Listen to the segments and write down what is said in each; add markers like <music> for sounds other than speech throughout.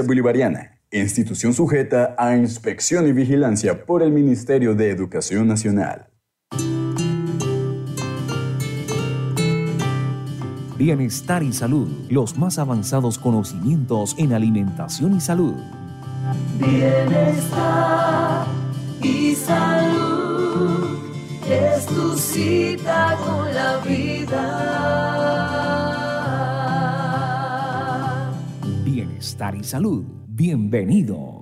Bolivariana, institución sujeta a inspección y vigilancia por el Ministerio de Educación Nacional. Bienestar y salud, los más avanzados conocimientos en alimentación y salud. Bienestar y salud es tu cita con la vida. Bienestar y salud. Bienvenidos.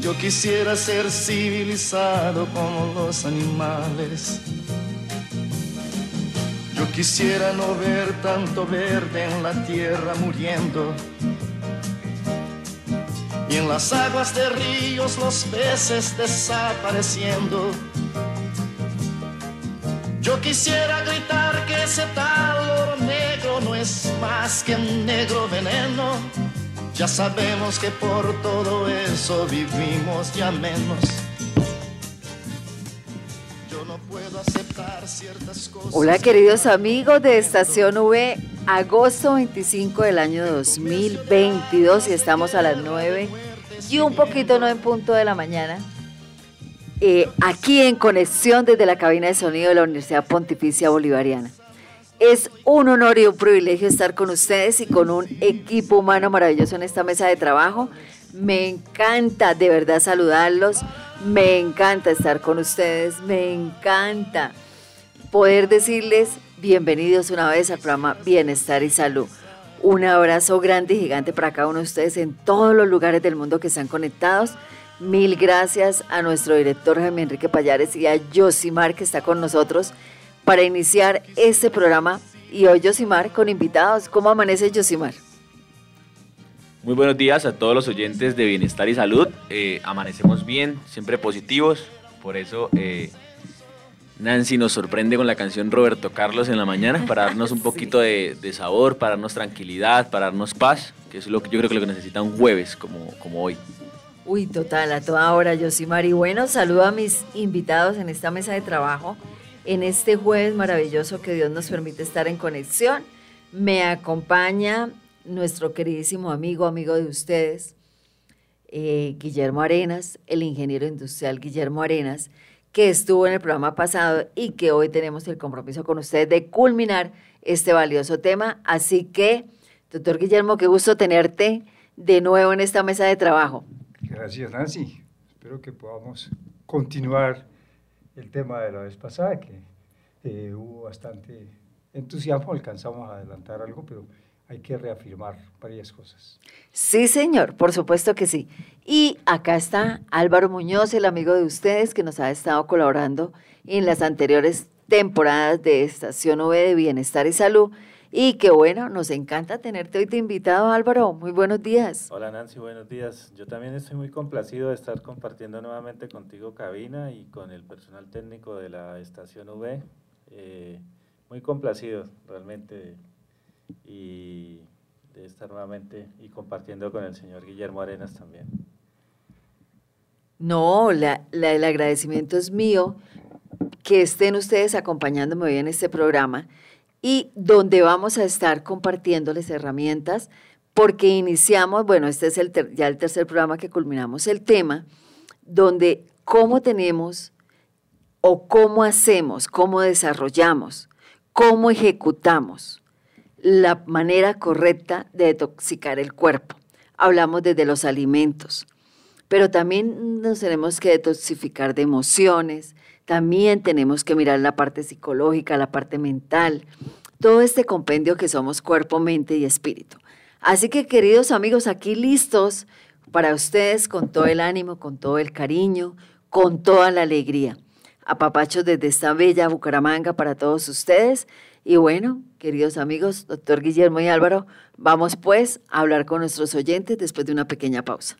Yo quisiera ser civilizado como los animales. Yo quisiera no ver tanto verde en la tierra muriendo. Y en las aguas de ríos los peces desapareciendo. Yo quisiera gritar que ese tal oro negro no es más que un negro veneno ya sabemos que por todo eso vivimos ya menos. Yo no puedo aceptar ciertas cosas. Hola queridos amigos de Estación V, agosto 25 del año 2022 y estamos a las 9 y un poquito no en punto de la mañana. Eh, aquí en conexión desde la cabina de sonido de la Universidad Pontificia Bolivariana. Es un honor y un privilegio estar con ustedes y con un equipo humano maravilloso en esta mesa de trabajo. Me encanta de verdad saludarlos, me encanta estar con ustedes, me encanta poder decirles bienvenidos una vez al programa Bienestar y Salud. Un abrazo grande y gigante para cada uno de ustedes en todos los lugares del mundo que están conectados. Mil gracias a nuestro director Jaime Enrique Payares y a Josimar que está con nosotros para iniciar este programa. Y hoy Yosimar con invitados. ¿Cómo amanece Yosimar? Muy buenos días a todos los oyentes de Bienestar y Salud. Eh, amanecemos bien, siempre positivos. Por eso eh, Nancy nos sorprende con la canción Roberto Carlos en la mañana para darnos un <laughs> poquito de, sabor, para darnos tranquilidad, para darnos paz, que es lo que yo creo que lo que necesita un jueves como, como hoy. Uy, total, a toda hora, Yosimar. Y bueno, saludo a mis invitados en esta mesa de trabajo en este jueves maravilloso que Dios nos permite estar en conexión. Me acompaña nuestro queridísimo amigo, amigo de ustedes, eh, Guillermo Arenas, el ingeniero industrial Guillermo Arenas, que estuvo en el programa pasado y que hoy tenemos el compromiso con ustedes de culminar este valioso tema. Así que, doctor Guillermo, qué gusto tenerte de nuevo en esta mesa de trabajo. Gracias, Nancy. Espero que podamos continuar el tema de la vez pasada, que eh, hubo bastante entusiasmo, alcanzamos a adelantar algo, pero hay que reafirmar varias cosas. Sí, señor, por supuesto que sí. Y acá está Álvaro Muñoz, el amigo de ustedes que nos ha estado colaborando en las anteriores temporadas de Estación V de Bienestar y Salud. Y que bueno, nos encanta tenerte hoy de invitado, Álvaro. Muy buenos días. Hola Nancy, buenos días. Yo también estoy muy complacido de estar compartiendo nuevamente contigo cabina y con el personal técnico de la Estación V. Eh, muy complacido realmente y de estar nuevamente y compartiendo con el señor Guillermo Arenas también. No, la, el agradecimiento es mío que estén ustedes acompañándome hoy en este programa y donde vamos a estar compartiéndoles herramientas porque iniciamos, bueno, este es el ya el tercer programa que culminamos el tema, donde cómo tenemos o cómo hacemos, cómo desarrollamos, cómo ejecutamos la manera correcta de detoxicar el cuerpo. Hablamos desde los alimentos, pero también nos tenemos que detoxificar de emociones, también tenemos que mirar la parte psicológica, la parte mental, todo este compendio que somos cuerpo, mente y espíritu. Así que queridos amigos, aquí listos para ustedes con todo el ánimo, con todo el cariño, con toda la alegría. Apapachos desde esta bella Bucaramanga para todos ustedes y bueno, queridos amigos, doctor Guillermo y Álvaro, vamos pues a hablar con nuestros oyentes después de una pequeña pausa.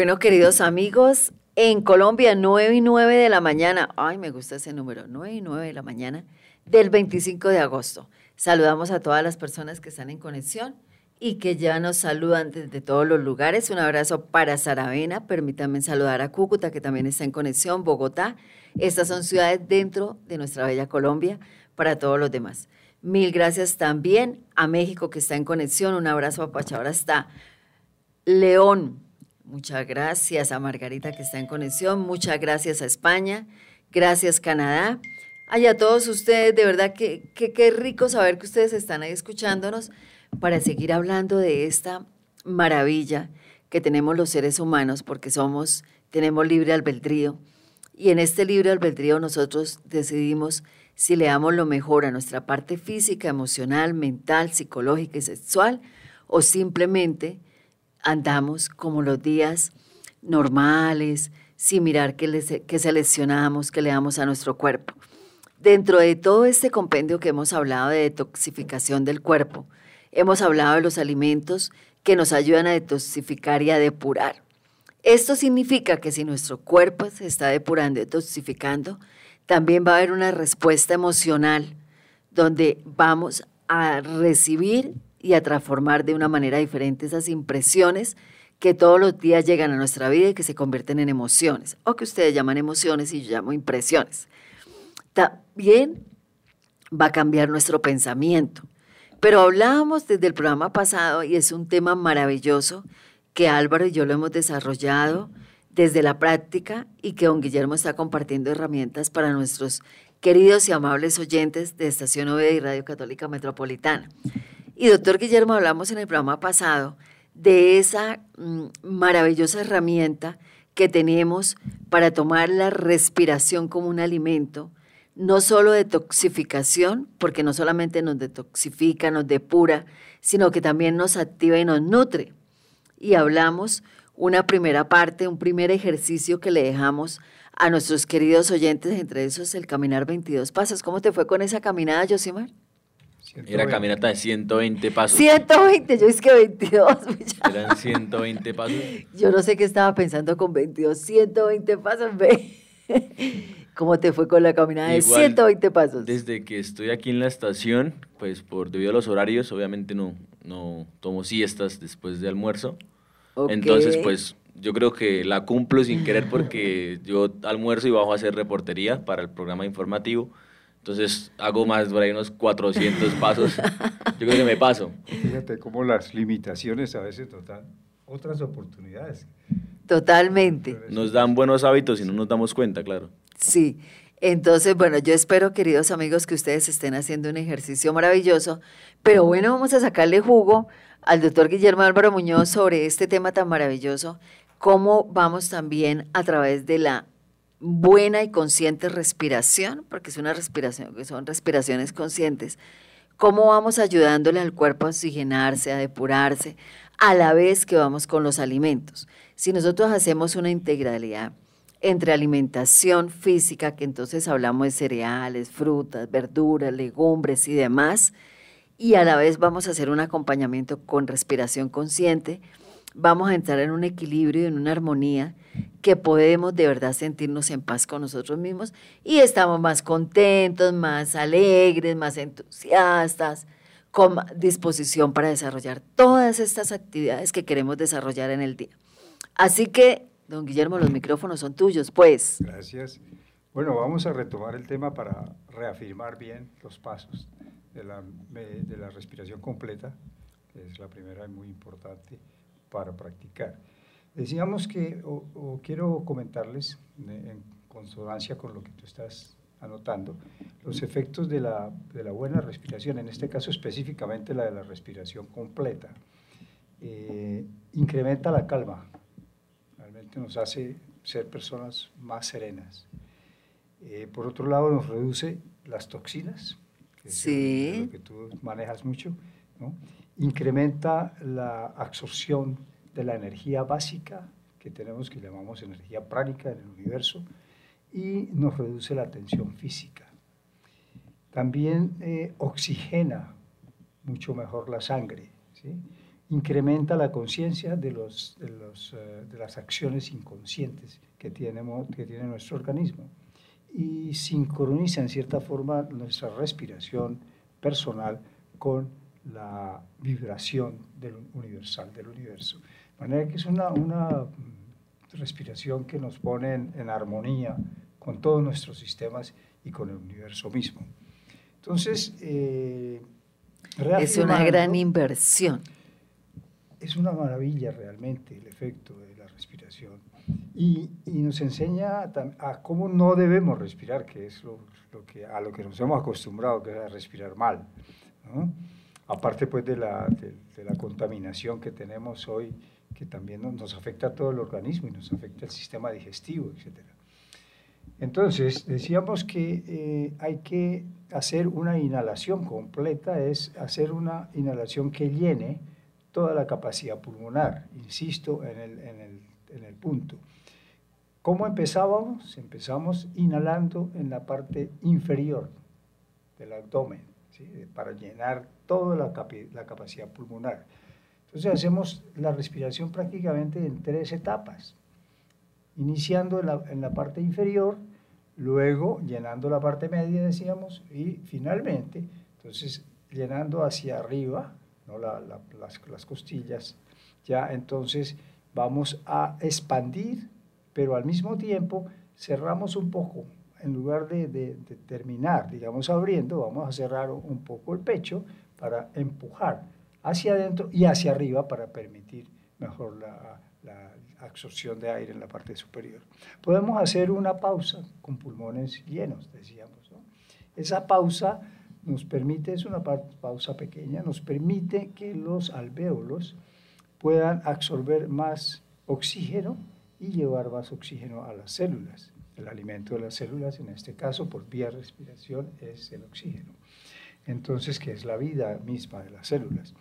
Bueno, queridos amigos, en Colombia, 9 y 9 de la mañana, ay, me gusta ese número, 9 y 9 de la mañana del 25 de agosto. Saludamos a todas las personas que están en conexión y que ya nos saludan desde todos los lugares. Un abrazo para Saravena, permítanme saludar a Cúcuta, que también está en conexión, Bogotá. Estas son ciudades dentro de nuestra bella Colombia, para todos los demás. Mil gracias también a México, que está en conexión. Un abrazo a Pachahora hasta León, Muchas gracias a Margarita que está en conexión. Muchas gracias a España. Gracias Canadá. Ay, a todos ustedes, de verdad que qué rico saber que ustedes están ahí escuchándonos para seguir hablando de esta maravilla que tenemos los seres humanos porque somos, tenemos libre albedrío. Y en este libre albedrío nosotros decidimos si le damos lo mejor a nuestra parte física, emocional, mental, psicológica y sexual o simplemente andamos como los días normales, sin mirar qué, qué seleccionamos, qué le damos a nuestro cuerpo. Dentro de todo este compendio que hemos hablado de detoxificación del cuerpo, hemos hablado de los alimentos que nos ayudan a detoxificar y a depurar. Esto significa que si nuestro cuerpo se está depurando y detoxificando, también va a haber una respuesta emocional donde vamos a recibir y a transformar de una manera diferente esas impresiones que todos los días llegan a nuestra vida y que se convierten en emociones, o que ustedes llaman emociones y yo llamo impresiones. También va a cambiar nuestro pensamiento. Pero hablábamos desde el programa pasado y es un tema maravilloso que Álvaro y yo lo hemos desarrollado desde la práctica y que don Guillermo está compartiendo herramientas para nuestros queridos y amables oyentes de Estación OVE y Radio Católica Metropolitana. Y doctor Guillermo, hablamos en el programa pasado de esa mm, maravillosa herramienta que tenemos para tomar la respiración como un alimento, no solo de toxificación, porque no solamente nos detoxifica, nos depura, sino que también nos activa y nos nutre. Y hablamos una primera parte, un primer ejercicio que le dejamos a nuestros queridos oyentes, entre esos el caminar 22 pasos. ¿Cómo te fue con esa caminada, Josimar? Era caminata de 120 pasos. 120, yo es que 22. <laughs> Eran 120 pasos. Yo no sé qué estaba pensando con 22, 120 pasos, ve. <laughs> ¿Cómo te fue con la caminada de 120 pasos? Desde que estoy aquí en la estación, pues por debido a los horarios, obviamente no, no tomo siestas después de almuerzo. Entonces, pues yo creo que la cumplo sin querer porque <laughs> yo almuerzo y bajo a hacer reportería para el programa informativo. Entonces hago más por ahí unos 400 pasos. Yo creo que me paso. Fíjate cómo las limitaciones a veces nos dan otras oportunidades. Totalmente. Nos dan buenos hábitos y no nos damos cuenta, claro. Sí. Entonces, bueno, yo espero, queridos amigos, que ustedes estén haciendo un ejercicio maravilloso. Pero bueno, vamos a sacarle jugo al doctor Guillermo Álvaro Muñoz sobre este tema tan maravilloso. Cómo vamos también a través de la buena y consciente respiración, porque es una respiración, que son respiraciones conscientes, cómo vamos ayudándole al cuerpo a oxigenarse, a depurarse, a la vez que vamos con los alimentos. Si nosotros hacemos una integralidad entre alimentación física, que entonces hablamos de cereales, frutas, verduras, legumbres y demás, y a la vez vamos a hacer un acompañamiento con respiración consciente, vamos a entrar en un equilibrio y en una armonía que podemos de verdad sentirnos en paz con nosotros mismos y estamos más contentos, más alegres, más entusiastas, con disposición para desarrollar todas estas actividades que queremos desarrollar en el día. Así que, don Guillermo, los micrófonos son tuyos, pues. Gracias. Bueno, vamos a retomar el tema para reafirmar bien los pasos de la, de la respiración completa, que es la primera y muy importante para practicar. Decíamos que, o, quiero comentarles, en consonancia con lo que tú estás anotando, los efectos de la, de la buena respiración, en este caso específicamente la de la respiración completa. Eh, incrementa la calma, realmente nos hace ser personas más serenas. Eh, por otro lado, nos reduce las toxinas, que sí. es lo que tú manejas mucho, ¿no? incrementa la absorción de la energía básica que tenemos, que llamamos energía pránica en el universo, y nos reduce la tensión física. También eh, oxigena mucho mejor la sangre, incrementa la conciencia de, los, de, los, eh, de, las acciones inconscientes que, tenemos, que tiene nuestro organismo y sincroniza en cierta forma nuestra respiración personal con la vibración del universal, del universo. De manera que es una, una respiración que nos pone en, armonía con todos nuestros sistemas y con el universo mismo. Entonces, eh, es una gran inversión. Es una maravilla realmente el efecto de la respiración. Y, y nos enseña a, cómo no debemos respirar, que es lo, lo, que, a lo que nos hemos acostumbrado, que es a respirar mal. ¿no? aparte pues de la, de, la contaminación que tenemos hoy, que también nos, afecta a todo el organismo y nos afecta al sistema digestivo, etc. Entonces, decíamos que eh, hay que hacer una inhalación completa, es hacer una inhalación que llene toda la capacidad pulmonar, insisto en el, en el, en el punto. ¿Cómo empezábamos? Empezamos inhalando en la parte inferior del abdomen, para llenar toda la, la capacidad pulmonar. Entonces hacemos la respiración prácticamente en tres etapas, iniciando en la, en la, parte inferior, luego llenando la parte media, decíamos, y finalmente, entonces llenando hacia arriba, ¿no? La, las, las, costillas, ya entonces vamos a expandir, pero al mismo tiempo cerramos un poco, en lugar de, de, de terminar, digamos, abriendo, vamos a cerrar un poco el pecho, para empujar hacia adentro y hacia arriba para permitir mejor la, absorción de aire en la parte superior. Podemos hacer una pausa con pulmones llenos, decíamos. ¿no? Esa pausa nos permite, es una pausa pequeña, nos permite que los alvéolos puedan absorber más oxígeno y llevar más oxígeno a las células. El alimento de las células, en este caso por vía respiración, es el oxígeno. Entonces, que es la vida misma de las células.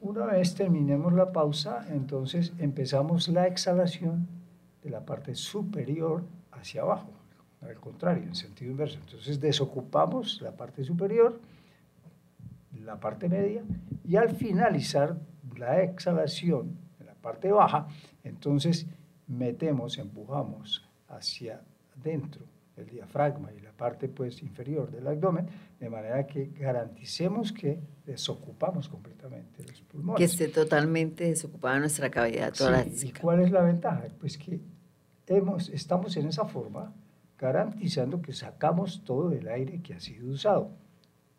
Una vez terminemos la pausa, entonces empezamos la exhalación de la parte superior hacia abajo, al contrario, en sentido inverso. Entonces desocupamos la parte superior, la parte media, y al finalizar la exhalación de la parte baja, entonces metemos, empujamos hacia dentro el diafragma y parte pues inferior del abdomen, de manera que garanticemos que desocupamos completamente los pulmones. Que esté totalmente desocupada nuestra cavidad torácica. ¿Y cuál es la ventaja? Pues que hemos, estamos en esa forma garantizando que sacamos todo el aire que ha sido usado,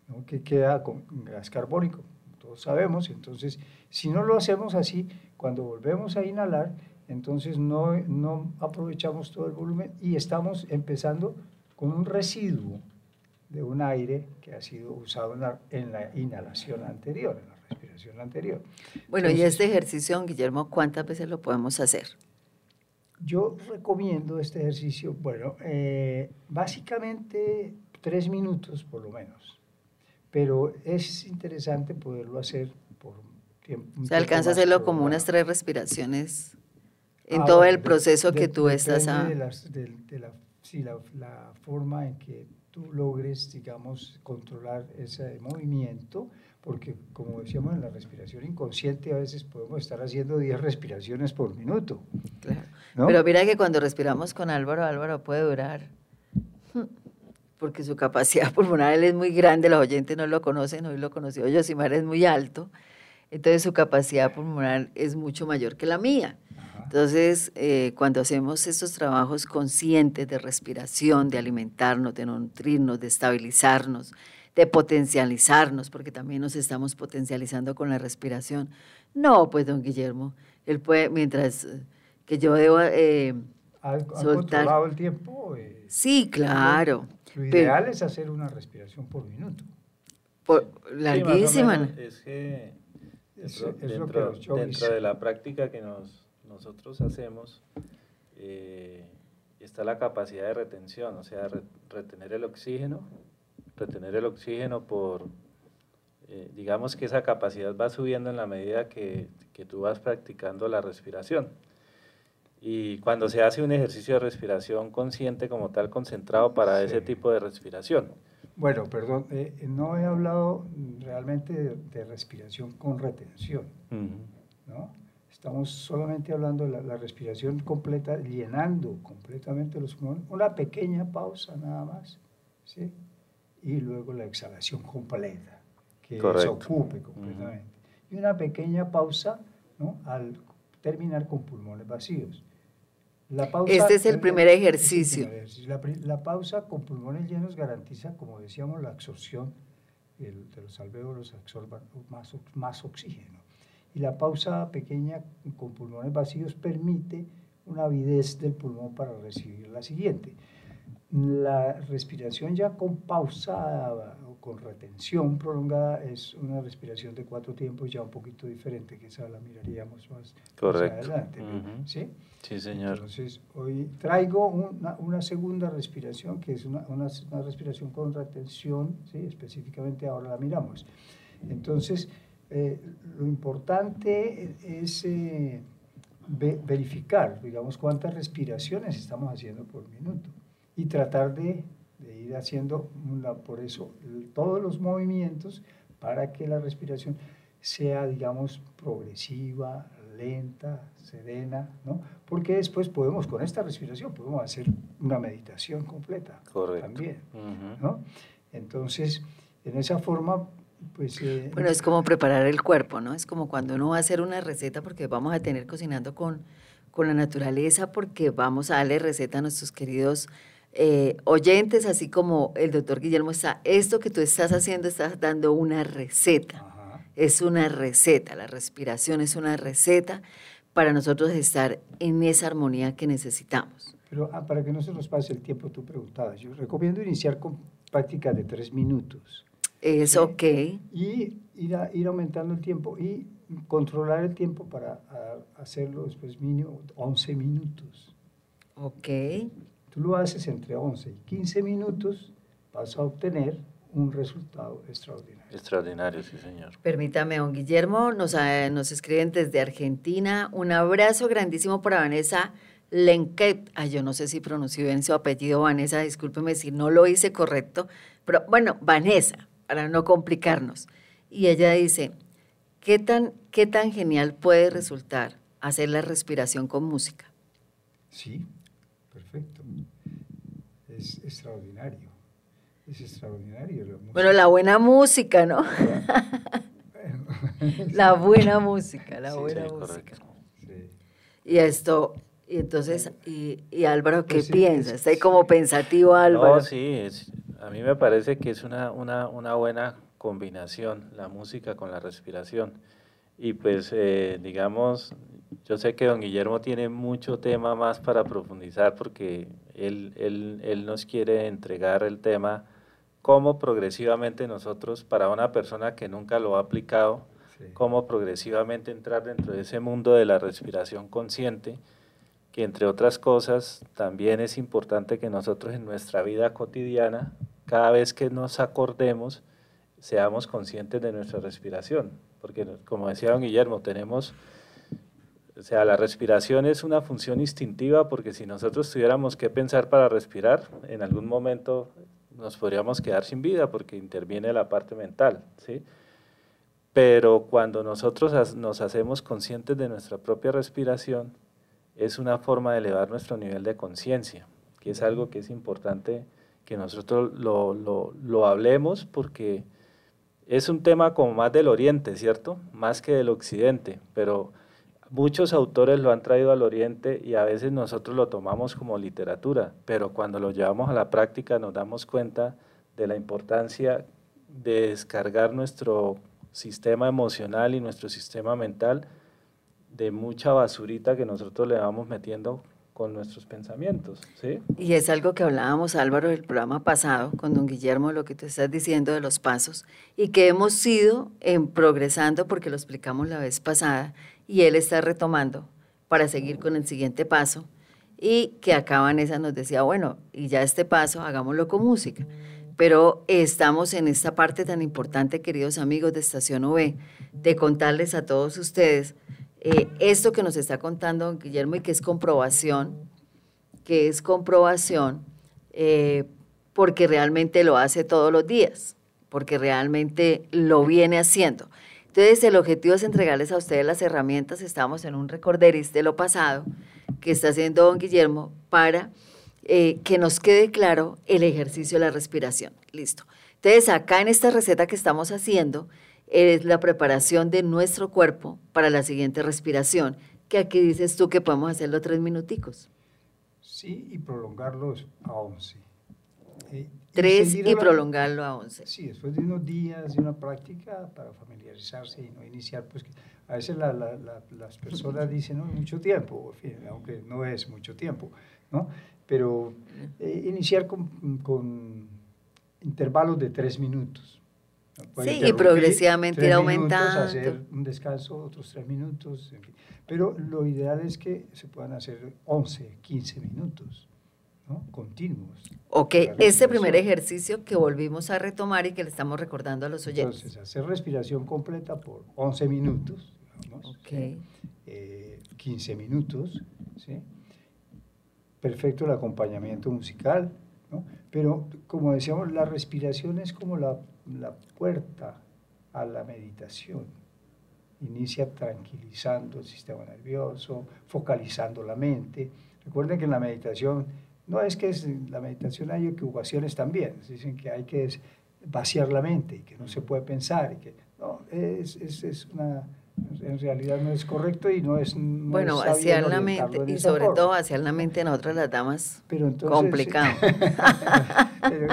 ¿no? que queda con gas carbónico, todos sabemos, entonces si no lo hacemos así, cuando volvemos a inhalar, entonces no, no aprovechamos todo el volumen y estamos empezando con un residuo de un aire que ha sido usado en la, en la inhalación anterior, en la respiración anterior. Bueno, y este ejercicio, Guillermo, ¿cuántas veces lo podemos hacer? Yo recomiendo este ejercicio, bueno, eh, básicamente tres minutos por lo menos, pero es interesante poderlo hacer por tiempo. Se alcanza a hacerlo como unas tres respiraciones en todo el proceso que tú estás a... De, de, la, sí, la, la, forma en que tú logres, digamos, controlar ese movimiento, porque como decíamos en la respiración inconsciente, a veces podemos estar haciendo 10 respiraciones por minuto. Claro. Pero mira que cuando respiramos con Álvaro, Álvaro puede durar, porque su capacidad pulmonar él es muy grande, los oyentes no lo conocen, hoy lo conoció Yosimar, es muy alto, entonces su capacidad pulmonar es mucho mayor que la mía. Entonces, eh, cuando hacemos estos trabajos conscientes de respiración, de alimentarnos, de nutrirnos, de estabilizarnos, de potencializarnos, porque también nos estamos potencializando con la respiración. No, pues, don Guillermo, él puede, mientras eh, que yo debo eh, ¿Ha, controlado el tiempo? Eh, sí, claro. Lo ideal es hacer una respiración por minuto. Por, larguísima. es que dentro, dentro de la práctica que nos nosotros hacemos, eh, está la capacidad de retención, o sea, retener el oxígeno, retener el oxígeno por, eh, digamos que esa capacidad va subiendo en la medida que, que, tú vas practicando la respiración. Y cuando se hace un ejercicio de respiración consciente como tal, concentrado para ese tipo de respiración. Bueno, perdón, eh, no he hablado realmente de, respiración con retención, ¿no? Estamos solamente hablando de la, respiración completa, llenando completamente los pulmones, una pequeña pausa nada más, ¿sí? Y luego la exhalación completa, que se ocupe completamente. Y una pequeña pausa, ¿no? Al terminar con pulmones vacíos. La pausa, este es el primer ejercicio. La, pausa con pulmones llenos garantiza, como decíamos, la absorción de los alvéolos, absorban más, más oxígeno y la pausa pequeña con pulmones vacíos permite una avidez del pulmón para recibir la siguiente. La respiración ya con pausa con retención prolongada es una respiración de cuatro tiempos ya un poquito diferente, que esa la miraríamos más, adelante. ¿sí? sí, señor. Entonces, hoy traigo una, una segunda respiración, que es una, una, una respiración con retención, ¿sí? específicamente ahora la miramos. Entonces, eh, lo importante es eh, verificar, digamos, cuántas respiraciones estamos haciendo por minuto y tratar de, ir haciendo por eso todos los movimientos para que la respiración sea, digamos, progresiva, lenta, serena, ¿no? Porque después podemos, con esta respiración, podemos hacer una meditación completa Correcto. también, ¿no? Entonces, en esa forma pues, eh, bueno, es como preparar el cuerpo, ¿no? Es como cuando uno va a hacer una receta porque vamos a tener cocinando con, con la naturaleza, porque vamos a darle receta a nuestros queridos eh, oyentes, así como el doctor Guillermo está, esto que tú estás haciendo, estás dando una receta. Es una receta, la respiración es una receta para nosotros estar en esa armonía que necesitamos. Pero ah, para que no se nos pase el tiempo, tú preguntabas. Yo recomiendo iniciar con prácticas de tres minutos. Es Sí. ok. Y ir, a- ir aumentando el tiempo y controlar el tiempo para a- hacerlo después mínimo 11 minutos. Ok. Tú lo haces entre 11 y 15 minutos, vas a obtener un resultado extraordinario. Extraordinario, sí, señor. Permítame, don Guillermo, nos, eh, nos escriben desde Argentina. Un abrazo grandísimo para Vanessa Lenquet. Ay, yo no sé si pronuncio bien su apellido, Vanessa, discúlpeme si no lo hice correcto. Pero bueno, Vanessa, para no complicarnos. Y ella dice, ¿qué tan, qué tan genial puede resultar hacer la respiración con música? Sí, perfecto. Es extraordinario. Es extraordinario. la música. Bueno, la buena música, ¿no? <laughs> la buena música, la Sí, buena Sí, música. Sí. Y esto, y entonces, y, y Álvaro, ¿qué Pues sí, piensa? es- Está ahí como pensativo Álvaro. No, sí, es- a mí me parece que es una, una, una buena combinación la música con la respiración. Y pues, eh, digamos, yo sé que don Guillermo tiene mucho tema más para profundizar porque él, él, él nos quiere entregar el tema cómo progresivamente nosotros, para una persona que nunca lo ha aplicado, Sí. cómo progresivamente entrar dentro de ese mundo de la respiración consciente, que entre otras cosas también es importante que nosotros en nuestra vida cotidiana, cada vez que nos acordemos, seamos conscientes de nuestra respiración, porque como decía don Guillermo, tenemos, o sea, la respiración es una función instintiva, porque si nosotros tuviéramos que pensar para respirar, en algún momento nos podríamos quedar sin vida, porque interviene la parte mental, ¿sí? Pero cuando nosotros nos hacemos conscientes de nuestra propia respiración, es una forma de elevar nuestro nivel de conciencia, que es algo que es importante que nosotros lo, lo- lo hablemos porque es un tema como más del oriente, ¿cierto? Más que del occidente, pero muchos autores lo han traído al oriente y a veces nosotros lo tomamos como literatura, pero cuando lo llevamos a la práctica nos damos cuenta de la importancia de descargar nuestro sistema emocional y nuestro sistema mental de mucha basurita que nosotros le vamos metiendo con nuestros pensamientos, ¿sí? Y es algo que hablábamos, Álvaro, del programa pasado, con don Guillermo, lo que tú estás diciendo de los pasos, y que hemos ido en progresando porque lo explicamos la vez pasada, y él está retomando para seguir con el siguiente paso, y que acá Vanessa nos decía, bueno, y ya este paso, hagámoslo con música. Pero estamos en esta parte tan importante, queridos amigos de Estación V, de contarles a todos ustedes eh, esto que nos está contando don Guillermo y que es comprobación, que es comprobación, eh, porque realmente lo hace todos los días, porque realmente lo viene haciendo. Entonces, el objetivo es entregarles a ustedes las herramientas. Estamos en un recorderis de lo pasado que está haciendo don Guillermo para eh, que nos quede claro el ejercicio de la respiración. Listo. Entonces, acá en esta receta que estamos haciendo, es la preparación de nuestro cuerpo para la siguiente respiración, que aquí dices tú que podemos hacerlo tres minuticos. Sí, y prolongarlos a 11. Eh, Tres y la- prolongarlo a once. Sí, después de unos días de una práctica para familiarizarse y no iniciar, pues a veces la- la- la- las personas dicen, no, mucho tiempo, en fin, aunque no es mucho tiempo, ¿no? Pero eh, iniciar con, con intervalos de tres minutos. Sí, y progresivamente ir aumentando. hacer un descanso, otros tres minutos, en fin. Pero lo ideal es que se puedan hacer 11, 15 minutos, ¿no? Continuos. Ok, La este primer ejercicio que volvimos a retomar y que le estamos recordando a los oyentes. Entonces, hacer respiración completa por 11 minutos, digamos, Ok. ¿sí? Eh, 15 minutos, ¿sí? Perfecto el acompañamiento musical, ¿no? Pero, como decíamos, la respiración es como la, la puerta a la meditación. Inicia tranquilizando el sistema nervioso, focalizando la mente. Recuerden que en la meditación, no es que es, la meditación hay equivocaciones también, dicen que hay que vaciar la mente y que no se puede pensar. Que, no, es, es, es una, en realidad no es correcto y no es no Bueno, vaciar bien la mente en y sobre forma. todo vaciar la mente en otras las damas. Pero entonces, complicado. <laughs> <laughs> pero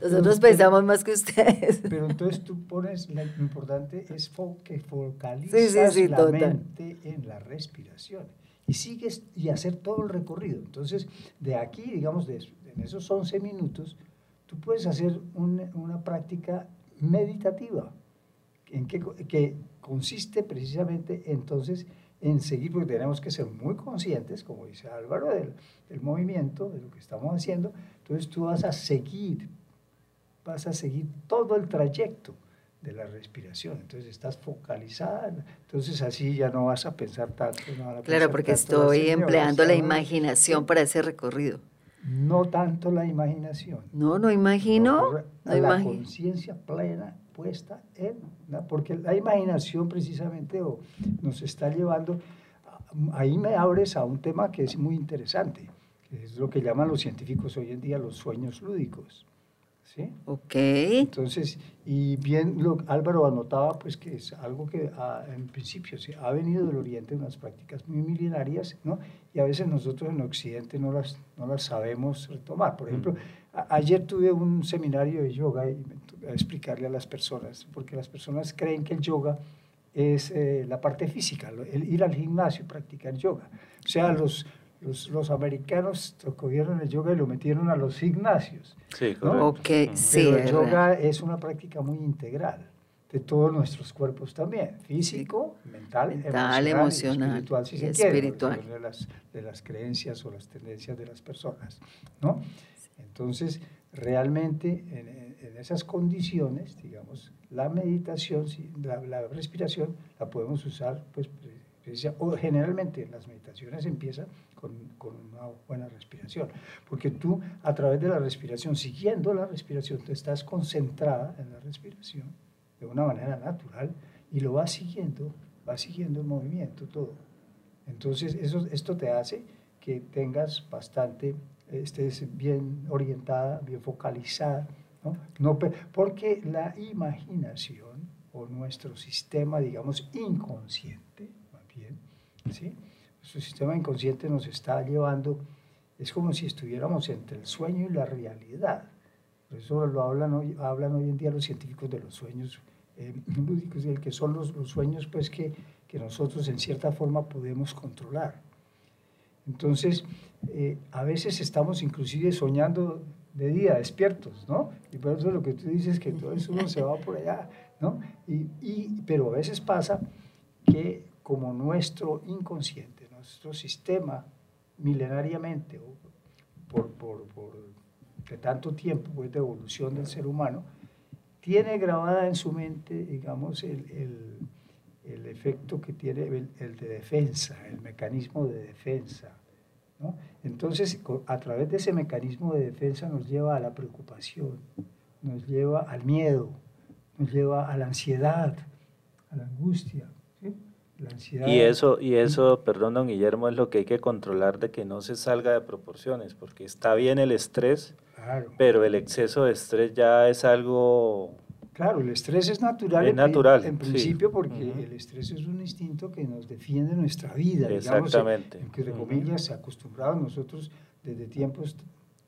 Nosotros pero- pensamos más que ustedes. Pero entonces tú pones, lo importante es que Sí, focalizas sí, sí, la total. mente en la respiración y sigues y hacer todo el recorrido. Entonces, de aquí, digamos, de, en esos 11 minutos, tú puedes hacer un- una práctica meditativa en que, que consiste precisamente entonces en seguir, porque tenemos que ser muy conscientes, como dice Álvaro, del, del movimiento, de lo que estamos haciendo. Entonces tú vas a seguir, vas a seguir todo el trayecto de la respiración. Entonces estás focalizada, entonces así ya no vas a pensar tanto. no vas a Claro, porque estoy ser empleando la imaginación para ese recorrido. No tanto la imaginación. No, no imagino. No la imagino. conciencia plena puesta en, la- porque la imaginación precisamente o, nos está llevando, a- ahí me abres a un tema que es muy interesante, que es lo que llaman los científicos hoy en día los sueños lúdicos. ¿sí? Ok. Entonces, y bien lo, Álvaro anotaba pues que es algo que ah, en principio se ha venido del Oriente, unas prácticas muy milenarias, ¿no? Y a veces nosotros en Occidente no las, no las sabemos retomar. Por ejemplo, a- ayer tuve un seminario de yoga y me a explicarle a las personas, porque las personas creen que el yoga es eh, la parte física, el ir al gimnasio y practicar yoga. O sea, los, los, los americanos cogieron el yoga y lo metieron a los gimnasios. Sí, ¿no? correcto. Ok, sí. Pero el es yoga real. es una práctica muy integral de todos nuestros cuerpos también, físico, mental, Mental, emocional, y espiritual, si y se quiere, espiritual. son de las, de las creencias o las tendencias de las personas, ¿no? Entonces, realmente en, en- en esas condiciones, digamos, la meditación, la, la respiración, la podemos usar, pues, o generalmente las meditaciones empiezan con, con una buena respiración, porque tú a través de la respiración, siguiendo la respiración, tú estás concentrada en la respiración de una manera natural y lo vas siguiendo, vas siguiendo el movimiento, todo. Entonces, eso, esto te hace que tengas bastante, estés bien orientada, bien focalizada, ¿no? No porque la imaginación o nuestro sistema, digamos, inconsciente, más bien, ¿sí? Nuestro sistema inconsciente nos está llevando, es como si estuviéramos entre el sueño y la realidad. Por eso lo hablan hoy, hablan hoy en día los científicos de los sueños eh, lúdicos, el que son los, los sueños pues, que, que nosotros en cierta forma podemos controlar. Entonces, eh, a veces estamos inclusive soñando de día, despiertos, ¿no? Y por eso lo que tú dices, que todo eso uno se va por allá, ¿no? Y, y- pero a veces pasa que como nuestro inconsciente, nuestro sistema milenariamente, o por, por, por de tanto tiempo pues, de evolución del ser humano, tiene grabada en su mente, digamos, el, el- el efecto que tiene el, el de defensa, el mecanismo de defensa. ¿No? Entonces, a través de ese mecanismo de defensa nos lleva a la preocupación, nos lleva al miedo, nos lleva a la ansiedad, a la angustia. ¿sí? La ansiedad. Y eso, y eso, perdón, don Guillermo, es lo que hay que controlar de que no se salga de proporciones, porque está bien el estrés, Claro. pero el exceso de estrés ya es algo Claro, el estrés es natural. Es en natural, En sí. principio, porque Ujú. el estrés es un instinto que nos defiende nuestra vida. digamos, Exactamente. en que, entre comillas, acostumbrados nosotros desde tiempos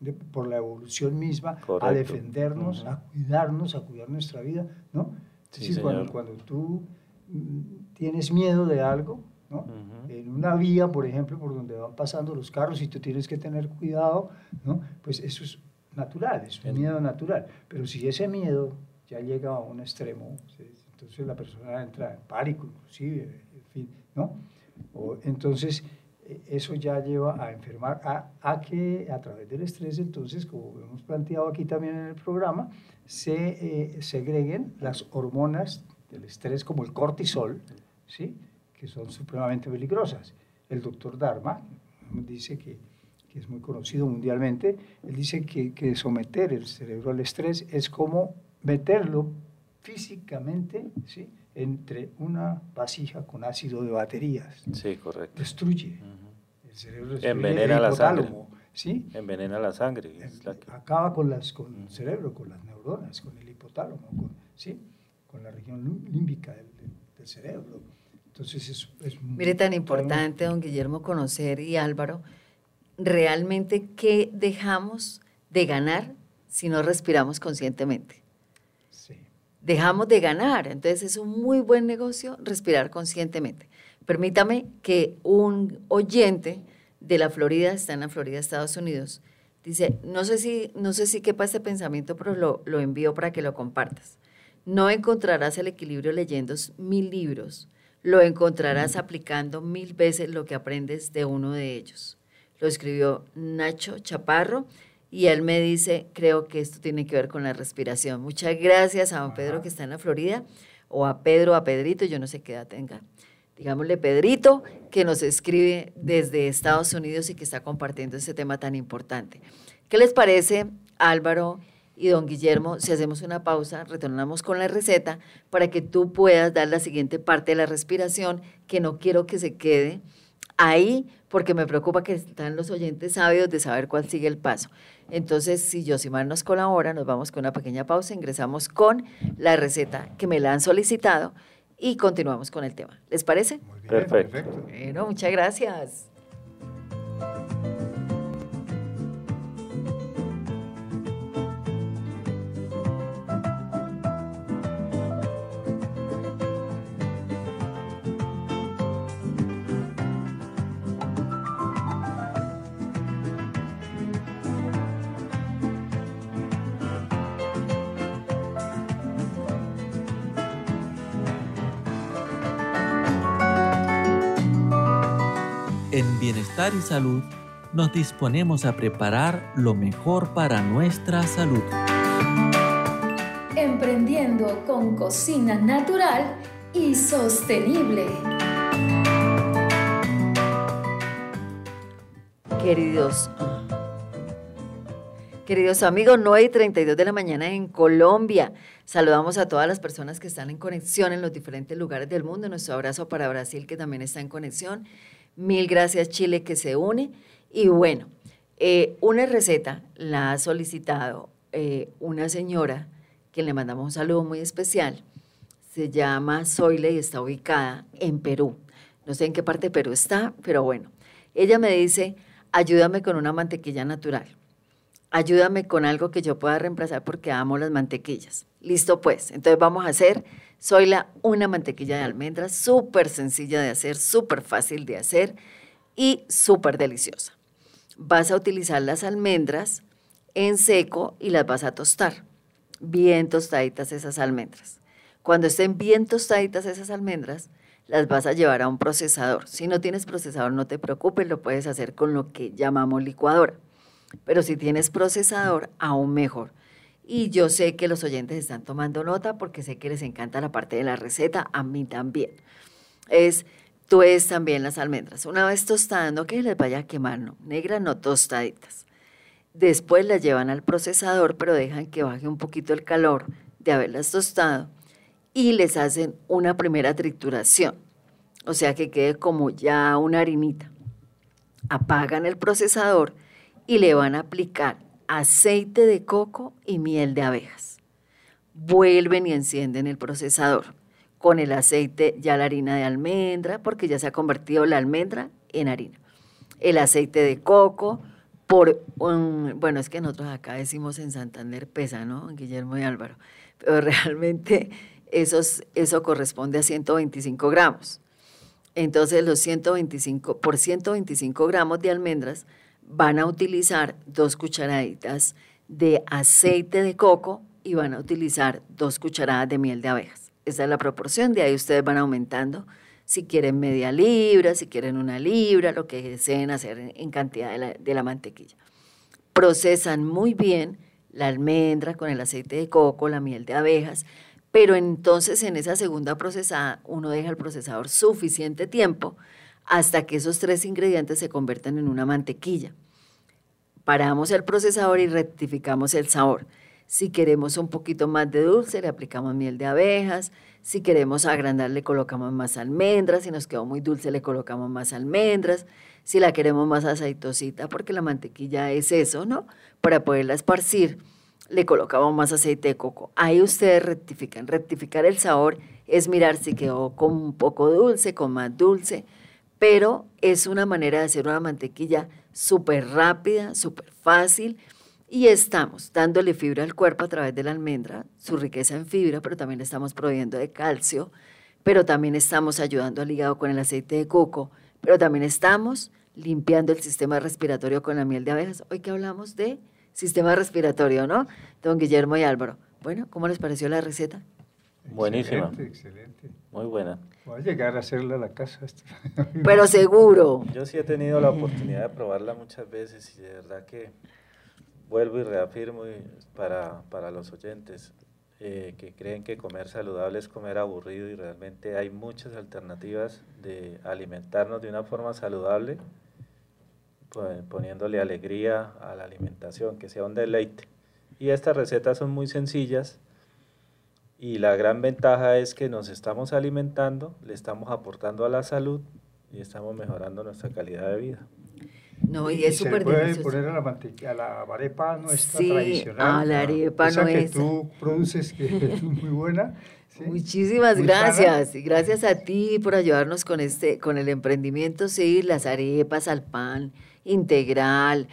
de- por la evolución misma a Correcto. defendernos, Ujú. a cuidarnos, a cuidar nuestra vida, ¿no? Es Sí, decir, cuando, cuando tú mm, tienes miedo de algo, ¿no? Ujú. En una vía, por ejemplo, por donde van pasando los carros y tú tienes que tener cuidado, ¿no? Pues eso es natural, es un En- miedo natural. Pero si ese miedo ya llega a un extremo, entonces la persona entra en pánico, inclusive, en fin, ¿no? O, entonces, eh, eso ya lleva a enfermar, a, a que a través del estrés, entonces, como hemos planteado aquí también en el programa, se eh, segreguen las hormonas del estrés como el cortisol, ¿sí? que son supremamente peligrosas. El doctor Dharma dice que, que es muy conocido mundialmente, él dice que, que someter el cerebro al estrés es como meterlo físicamente ¿sí? entre una vasija con ácido de baterías. Sí, correcto. Destruye. El cerebro destruye Envenena el la sangre. hipotálamo, ¿sí? Envenena la sangre. es la que- acaba con, las, con el cerebro, con las neuronas, con el hipotálamo, con, ¿sí? con la región límbica del, del- del cerebro. Entonces es, es Mire, tan importante, don Guillermo, conocer y Álvaro, realmente qué dejamos de ganar si no respiramos conscientemente. Sí. Dejamos de ganar, entonces es un muy buen negocio respirar conscientemente. Permítame que un oyente de la Florida, está en la Florida, Estados Unidos, dice, no sé si, no sé si quepa este pensamiento, pero lo, lo envío para que lo compartas. No encontrarás el equilibrio leyendo mil libros, lo encontrarás aplicando mil veces lo que aprendes de uno de ellos. Lo escribió Nacho Chaparro y él me dice, creo que esto tiene que ver con la respiración. Muchas gracias a don Pedro que está en la Florida, o a Pedro, a Pedrito, yo no sé qué edad tenga. Digámosle Pedrito, que nos escribe desde Estados Unidos y que está compartiendo este tema tan importante. ¿Qué les parece, Álvaro y don Guillermo, si hacemos una pausa, retornamos con la receta para que tú puedas dar la siguiente parte de la respiración, que no quiero que se quede ahí porque me preocupa que están los oyentes sabios de saber cuál sigue el paso. Entonces, si Josimar nos colabora, nos vamos con una pequeña pausa, ingresamos con la receta que me la han solicitado y continuamos con el tema. ¿Les parece? Muy bien, Perfecto. perfecto. Bueno, muchas gracias. Bienestar y Salud nos disponemos a preparar lo mejor para nuestra salud. Emprendiendo con cocina natural y sostenible. Queridos, queridos amigos, 9 y 32 de la mañana en Colombia. Saludamos a todas las personas que están en conexión en los diferentes lugares del mundo. Nuestro abrazo para Brasil, que también está en conexión. Mil gracias, Chile, que se une. Y bueno, eh, una receta la ha solicitado eh, una señora que le mandamos un saludo muy especial. Se llama Zoile y está ubicada en Perú. No sé en qué parte de Perú está, pero bueno. Ella me dice, ayúdame con una mantequilla natural. Ayúdame con algo que yo pueda reemplazar porque amo las mantequillas. Listo pues, entonces vamos a hacer, soy la una mantequilla de almendras, súper sencilla de hacer, súper fácil de hacer y súper deliciosa. Vas a utilizar las almendras en seco y las vas a tostar. Bien tostaditas esas almendras. Cuando estén bien tostaditas esas almendras, las vas a llevar a un procesador. Si no tienes procesador, no te preocupes, lo puedes hacer con lo que llamamos licuadora. Pero si tienes procesador, aún mejor. Y yo sé que los oyentes están tomando nota porque sé que les encanta la parte de la receta, a mí también. Es, tú es también las almendras. Una vez tostadas, no que les vaya a quemar, no, negras no tostaditas. Después las llevan al procesador, pero dejan que baje un poquito el calor de haberlas tostado y les hacen una primera trituración. O sea que quede como ya una harinita. Apagan el procesador y le van a aplicar aceite de coco y miel de abejas. Vuelven y encienden el procesador con el aceite ya la harina de almendra, porque ya se ha convertido la almendra en harina. El aceite de coco por un, bueno, es que nosotros acá decimos en Santander pesa, ¿no? Guillermo y Álvaro, pero <laughs> realmente esos, eso corresponde a 125 gramos. Entonces los 125, por 125 gramos de almendras van a utilizar dos cucharaditas de aceite de coco y van a utilizar dos cucharadas de miel de abejas. Esa es la proporción, de ahí ustedes van aumentando si quieren media libra, si quieren una libra, lo que deseen hacer en cantidad de la, de la mantequilla. Procesan muy bien la almendra con el aceite de coco, la miel de abejas, pero entonces en esa segunda procesada uno deja el procesador suficiente tiempo hasta que esos tres ingredientes se conviertan en una mantequilla. Paramos el procesador y rectificamos el sabor. Si queremos un poquito más de dulce, le aplicamos miel de abejas. Si queremos agrandar, le colocamos más almendras. Si nos quedó muy dulce, le colocamos más almendras. Si la queremos más aceitosita, porque la mantequilla es eso, ¿no? Para poderla esparcir, le colocamos más aceite de coco. Ahí ustedes rectifican. Rectificar el sabor es mirar si quedó con un poco dulce, con más dulce, pero es una manera de hacer una mantequilla súper rápida, súper fácil y estamos dándole fibra al cuerpo a través de la almendra, su riqueza en fibra, pero también le estamos proveyendo de calcio, pero también estamos ayudando al hígado con el aceite de coco, pero también estamos limpiando el sistema respiratorio con la miel de abejas. Hoy que hablamos de sistema respiratorio, ¿no? Don Guillermo y Álvaro. Bueno, ¿cómo les pareció la receta? Buenísima. Excelente, excelente. Muy buena. Voy a llegar a hacerla a la casa. <laughs> Pero seguro. Yo sí he tenido la oportunidad de probarla muchas veces y de verdad que vuelvo y reafirmo y para, para los oyentes eh, que creen que comer saludable es comer aburrido y realmente hay muchas alternativas de alimentarnos de una forma saludable, pues, poniéndole alegría a la alimentación, que sea un deleite. Y estas recetas son muy sencillas y la gran ventaja es que nos estamos alimentando, le estamos aportando a la salud y estamos mejorando nuestra calidad de vida. No, y es se súper puede delicioso. poner a la, mantequilla, a la arepa nuestra Sí, tradicional. a la arepa esa que nuestra. tú produces, que <laughs> es muy buena. ¿sí? Muchísimas Muy gracias. Y gracias a ti por ayudarnos con este, con el emprendimiento, sí, las arepas al pan integral,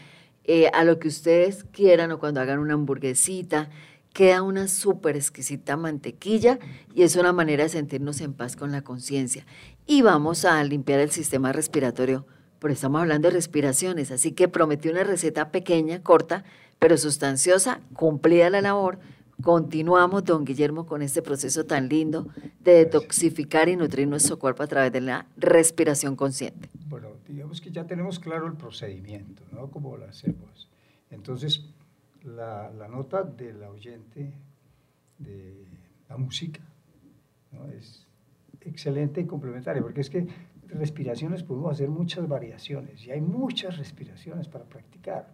eh, a lo que ustedes quieran o cuando hagan una hamburguesita. Queda una súper exquisita mantequilla y es una manera de sentirnos en paz con la conciencia. Y vamos a limpiar el sistema respiratorio, pero estamos hablando de respiraciones, así que prometí una receta pequeña, corta, pero sustanciosa, cumplida la labor. Continuamos, don Guillermo, con este proceso tan lindo de detoxificar y nutrir nuestro cuerpo a través de la respiración consciente. Bueno, digamos que ya tenemos claro el procedimiento, ¿no? Cómo lo hacemos. Entonces, la, la nota del oyente de la música ¿no? es excelente y complementaria, porque es que respiraciones podemos hacer muchas variaciones y hay muchas respiraciones para practicar,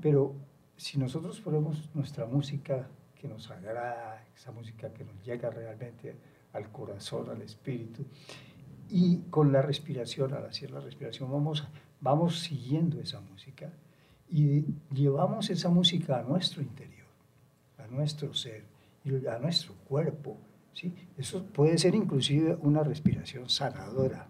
pero si nosotros ponemos nuestra música que nos agrada, esa música que nos llega realmente al corazón, al espíritu, y con la respiración, al hacer la respiración, vamos, vamos siguiendo esa música y llevamos esa música a nuestro interior, a nuestro ser a nuestro cuerpo. ¿sí? Eso puede ser inclusive una respiración sanadora,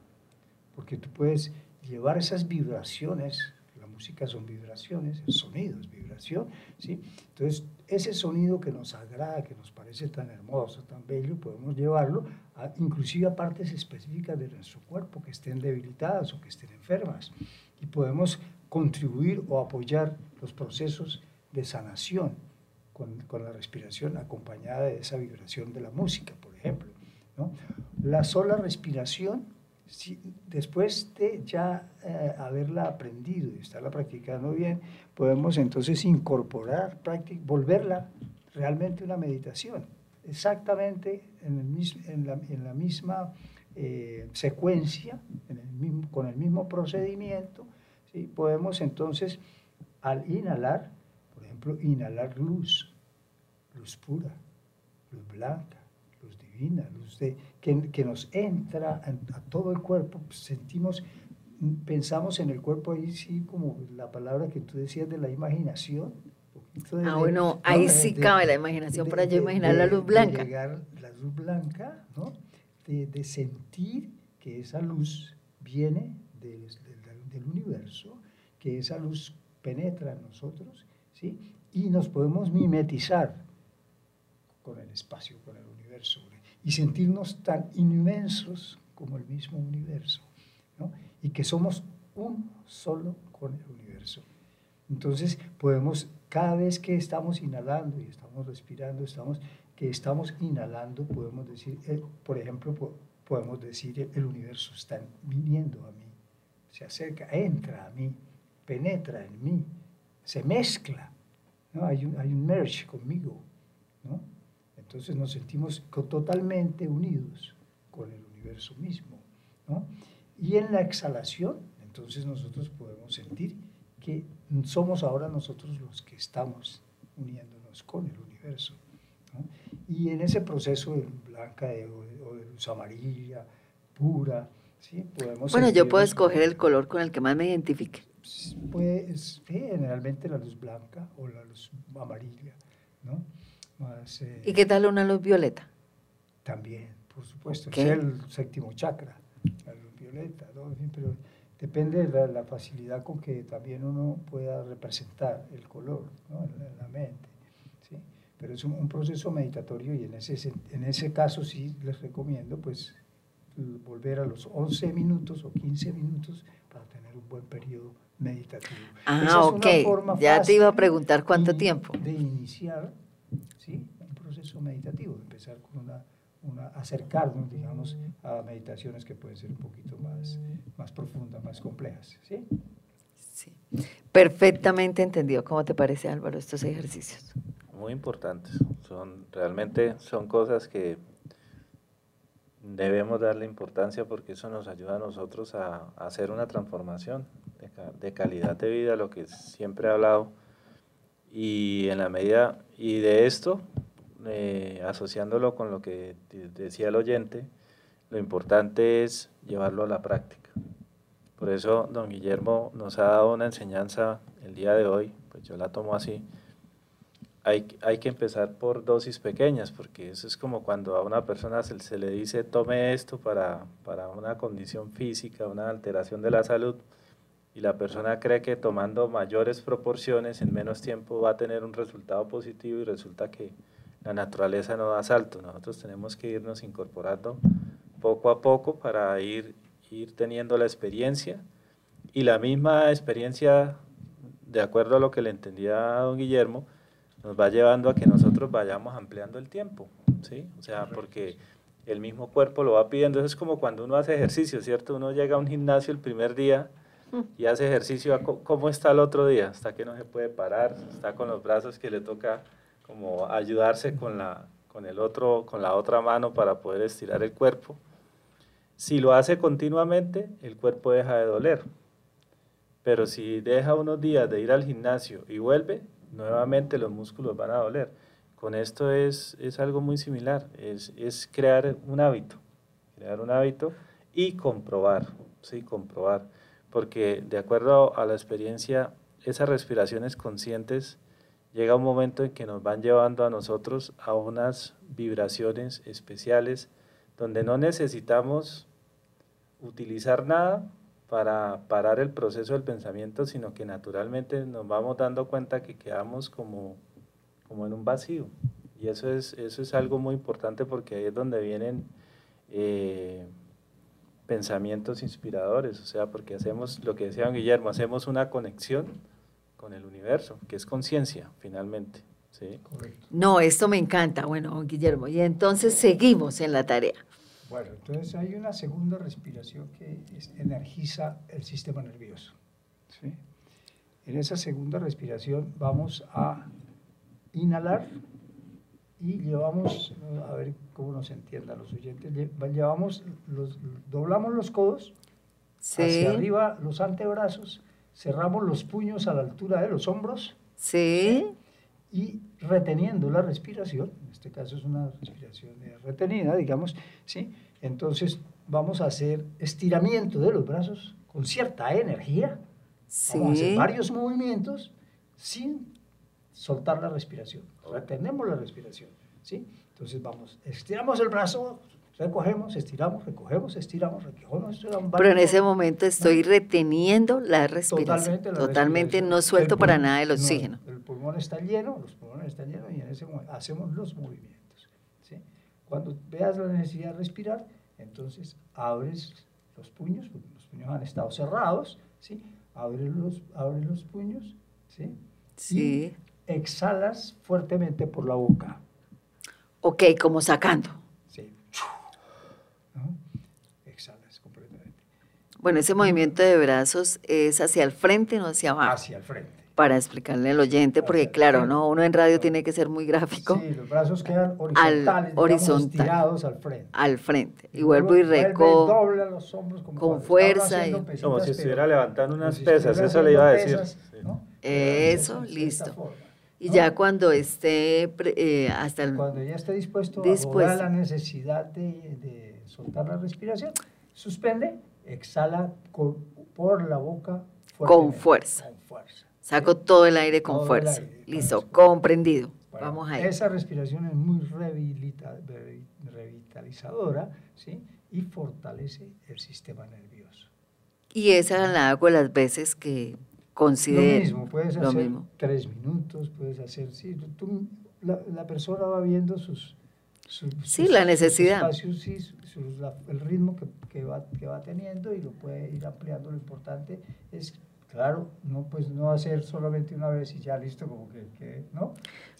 porque tú puedes llevar esas vibraciones, la música son vibraciones, el sonido es vibración, ¿sí? Entonces, ese sonido que nos agrada, que nos parece tan hermoso, tan bello, podemos llevarlo a, inclusive a partes específicas de nuestro cuerpo que estén debilitadas o que estén enfermas. Y podemos contribuir o apoyar los procesos de sanación con, con la respiración acompañada de esa vibración de la música, por ejemplo. La sola respiración, después de ya eh, haberla aprendido y estarla practicando bien, podemos entonces incorporar, practic- volverla realmente una meditación, exactamente en, la, misma eh, secuencia, con el mismo procedimiento, ¿sí? podemos entonces al inhalar, por ejemplo, inhalar luz, luz pura, luz blanca, luz divina, luz de, que, que nos entra a, a todo el cuerpo, pues, sentimos, pensamos en el cuerpo ahí sí como la palabra que tú decías de la imaginación. de- Ah, bueno, ¿no? ahí sí de- cabe la imaginación de- para yo imaginar la luz de blanca. llegar la luz blanca, ¿no? De, de sentir que esa luz viene del, del- universo, que esa luz penetra en nosotros, ¿sí? Y nos podemos mimetizar con el espacio, con el universo, y sentirnos tan inmensos como el mismo universo, ¿no? Y que somos uno solo con el universo. Entonces podemos, cada vez que estamos inhalando y estamos respirando, estamos, que estamos inhalando, podemos decir, eh, por ejemplo, po- podemos decir, el universo está viniendo a mí, se acerca, entra a mí, penetra en mí, se mezcla, ¿no? hay, un, hay un merge conmigo. ¿no? Entonces nos sentimos totalmente unidos con el universo mismo. ¿no? Y en la exhalación, entonces nosotros podemos sentir que somos ahora nosotros los que estamos uniéndonos con el universo. Y en ese proceso de blanca o de luz amarilla, pura, ¿sí? podemos Bueno, yo puedo escoger el color con el que más me identifique. pues sí, generalmente la luz blanca o la luz amarilla, ¿no? Más, eh, ¿Y qué tal una luz violeta? También por supuesto, Ok. es el séptimo chakra, la luz violeta, pero depende de la, la facilidad con que también uno pueda representar el color ¿no? en, la, en la mente. ¿sí? Pero es un, un proceso meditatorio y en ese, en ese caso sí les recomiendo pues volver a los 11 minutos o 15 minutos para tener un buen periodo meditativo. Ah, Esa es una ok. forma Ya te iba a preguntar cuánto y- tiempo. De iniciar ¿sí? un proceso meditativo, empezar con una, una acercarnos, digamos, a meditaciones que pueden ser un poquito más, más profundas, más complejas. ¿sí? Sí. Perfectamente entendido. ¿Cómo te parece, Álvaro, estos ejercicios? Muy importantes. Son, realmente son cosas que debemos darle importancia porque eso nos ayuda a nosotros a, a hacer una transformación de, de calidad de vida, lo que siempre he hablado. Y en la medida, y de esto, eh, asociándolo con lo que de- decía el oyente, lo importante es llevarlo a la práctica. Por eso don Guillermo nos ha dado una enseñanza el día de hoy, pues yo la tomo así, hay, hay que empezar por dosis pequeñas, porque eso es como cuando a una persona se, se le dice tome esto para, para una condición física, una alteración de la salud, y la persona cree que tomando mayores proporciones en menos tiempo va a tener un resultado positivo y resulta que la naturaleza no da salto. Nosotros tenemos que irnos incorporando poco a poco para ir, ir teniendo la experiencia y la misma experiencia, de acuerdo a lo que le entendía a don Guillermo, nos va llevando a que nosotros vayamos ampliando el tiempo, ¿sí? O sea, porque el mismo cuerpo lo va pidiendo. Eso es como cuando uno hace ejercicio, ¿cierto? Uno llega a un gimnasio el primer día y hace ejercicio, ¿a co- ¿cómo está el otro día? Está que no se puede parar, está con los brazos que le toca como ayudarse con la, con el otro, con la otra mano para poder estirar el cuerpo. Si lo hace continuamente, el cuerpo deja de doler. Pero si deja unos días de ir al gimnasio y vuelve, nuevamente los músculos van a doler. Con esto es, es algo muy similar, es, es crear un hábito, crear un hábito y comprobar, sí, comprobar, porque de acuerdo a la experiencia, esas respiraciones conscientes llega un momento en que nos van llevando a nosotros a unas vibraciones especiales donde no necesitamos utilizar nada para parar el proceso del pensamiento, sino que naturalmente nos vamos dando cuenta que quedamos como, como en un vacío. Y eso es, eso es algo muy importante porque ahí es donde vienen eh, pensamientos inspiradores, o sea, porque hacemos lo que decía don Guillermo, hacemos una conexión con el universo, que es conciencia, finalmente. ¿sí? No, esto me encanta. Bueno, Guillermo, y entonces seguimos en la tarea. Bueno, entonces hay una segunda respiración que energiza el sistema nervioso. ¿sí? En esa segunda respiración vamos a inhalar y llevamos, a ver cómo nos entiendan los oyentes, lle- llevamos los, doblamos los codos Sí. hacia arriba los antebrazos, cerramos los puños a la altura de los hombros Sí. y reteniendo la respiración, en este caso es una respiración eh, retenida, digamos, ¿sí? Entonces vamos a hacer estiramiento de los brazos con cierta energía, vamos a hacer Sí. varios movimientos sin soltar la respiración, retenemos la respiración, ¿sí? Entonces vamos, estiramos el brazo, recogemos, estiramos, recogemos, estiramos, recogemos, estiramos. Pero en ese momento estoy reteniendo la respiración. Totalmente, la Totalmente respiración. no suelto El para nada el no, oxígeno. el pulmón está lleno, los pulmones están llenos y en ese momento hacemos los movimientos. ¿sí? Cuando veas la necesidad de respirar, entonces abres los puños, porque los puños han estado cerrados, ¿sí? abres, los, abres los puños ¿sí? Sí. y exhalas fuertemente por la boca. Ok, como sacando. ¿sí? ¿No? Exhalas completamente. Bueno, ese movimiento de brazos es hacia el frente, no hacia abajo. Hacia el frente. Para explicarle al oyente, porque claro, no, uno en radio tiene que ser muy gráfico. Sí, los brazos quedan horizontales, digamos, horizontal. estirados al frente. Al frente. Y vuelvo y reco. dobla los hombros como con fuerza y- pesitas, Como si pero- estuviera levantando unas si pesas, eso le iba a decir. pesas, Sí. ¿no? Eso, listo. forma, Y ¿no? ya cuando esté eh, hasta el... Cuando ya esté dispuesto, Dispuesto. a la necesidad de, de soltar la respiración, suspende, exhala con- por la boca Con fuerza. Con fuerza. Saco todo el aire con Todo fuerza. aire, Listo, comprendido. Bueno, Vamos a Esa respiración es muy revitalizadora ¿sí? y fortalece el sistema nervioso. Y esa la hago las veces que considero. Lo mismo, puedes hacer tres minutos, puedes hacer, sí, tú, la, persona va viendo sus... sí, la necesidad. sí, el ritmo que, que, va, que va teniendo y lo puede ir ampliando. Lo importante es Claro, no, pues no hacer solamente una vez y ya listo, como que, ¿no?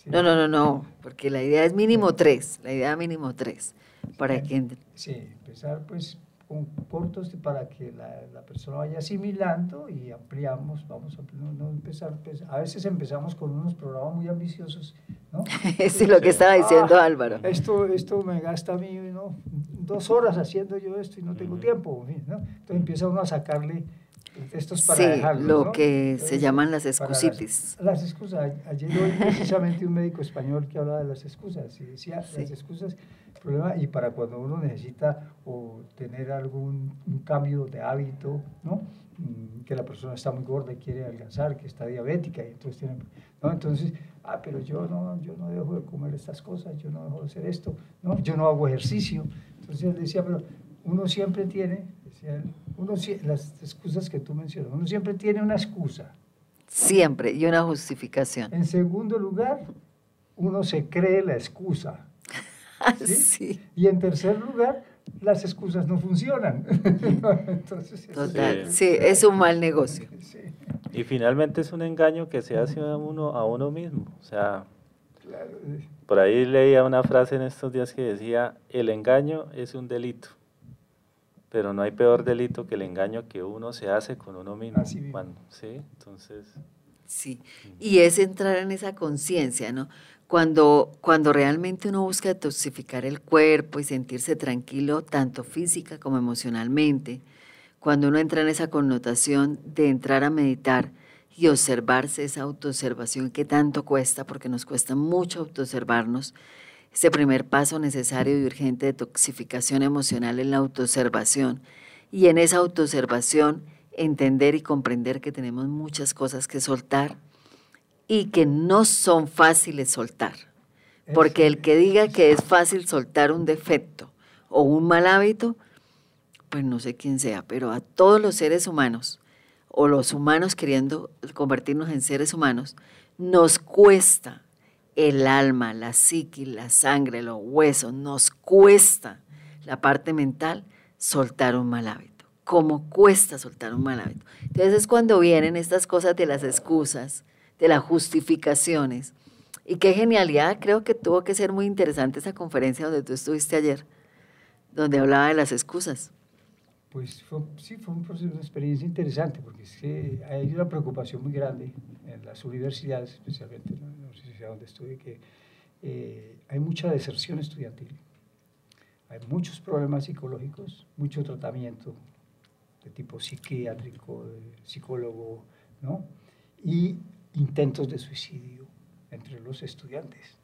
No, no, no, no, porque la idea es mínimo tres, la idea mínimo tres, para sí, que... Sí, empezar pues con cortos para que la, la, persona vaya asimilando y ampliamos, vamos a no, empezar, pues, a veces empezamos con unos programas muy ambiciosos, ¿no? <laughs> sí, lo que estaba diciendo ah, Álvaro. Esto, esto me gasta a mí, ¿no? Dos horas haciendo yo esto y no tengo tiempo, ¿no? Entonces empieza uno a sacarle esto es para sí, lo que se llaman las excusitis. Las, excusas. Ayer oí precisamente un médico español que hablaba de las excusas y decía las excusas, problema, y para cuando uno necesita o tener algún un cambio de hábito, ¿no? Mm, que la persona está muy gorda y quiere alcanzar, que está diabética y entonces tiene, ¿no? Entonces, ah, pero yo no, yo no dejo de comer estas cosas, yo no dejo de hacer esto, ¿no? Yo no hago ejercicio. Entonces él decía, pero uno siempre tiene uno, las excusas que tú mencionas, uno siempre tiene una excusa. Siempre, y una justificación. En segundo lugar, uno se cree la excusa. <laughs> ¿sí? Y en tercer lugar, las excusas no funcionan. <laughs> Total, sí, es un mal negocio. Y finalmente es un engaño que se hace a uno, a uno mismo. O sea, por ahí leía una frase en estos días que decía, el engaño es un delito. Pero no hay peor delito que el engaño que uno se hace con uno mismo. ¿sí? Entonces... Sí, y es entrar en esa conciencia, ¿no? Cuando, cuando realmente uno busca detoxificar el cuerpo y sentirse tranquilo, tanto física como emocionalmente, cuando uno entra en esa connotación de entrar a meditar y observarse esa autoobservación que tanto cuesta, porque nos cuesta mucho autoobservarnos, ese primer paso necesario y urgente de toxificación emocional en la autoobservación. Y en esa autoobservación entender y comprender que tenemos muchas cosas que soltar y que no son fáciles soltar. Porque el que diga que es fácil soltar un defecto o un mal hábito, pues no sé quién sea, pero a todos los seres humanos, o los humanos queriendo convertirnos en seres humanos, nos cuesta el alma, la psique, la sangre, los huesos, nos cuesta la parte mental soltar un mal hábito. ¿Cómo cuesta soltar un mal hábito? Entonces es cuando vienen estas cosas de las excusas, de las justificaciones. Y qué genialidad, creo que tuvo que ser muy interesante esa conferencia donde tú estuviste ayer, donde hablaba de las excusas. Pues sí, fue una experiencia interesante, porque es que hay una preocupación muy grande en las universidades, especialmente en la universidad donde estuve, que eh, hay mucha deserción estudiantil, hay muchos problemas psicológicos, mucho tratamiento de tipo psiquiátrico, psicólogo, ¿no? Y intentos de suicidio entre los estudiantes.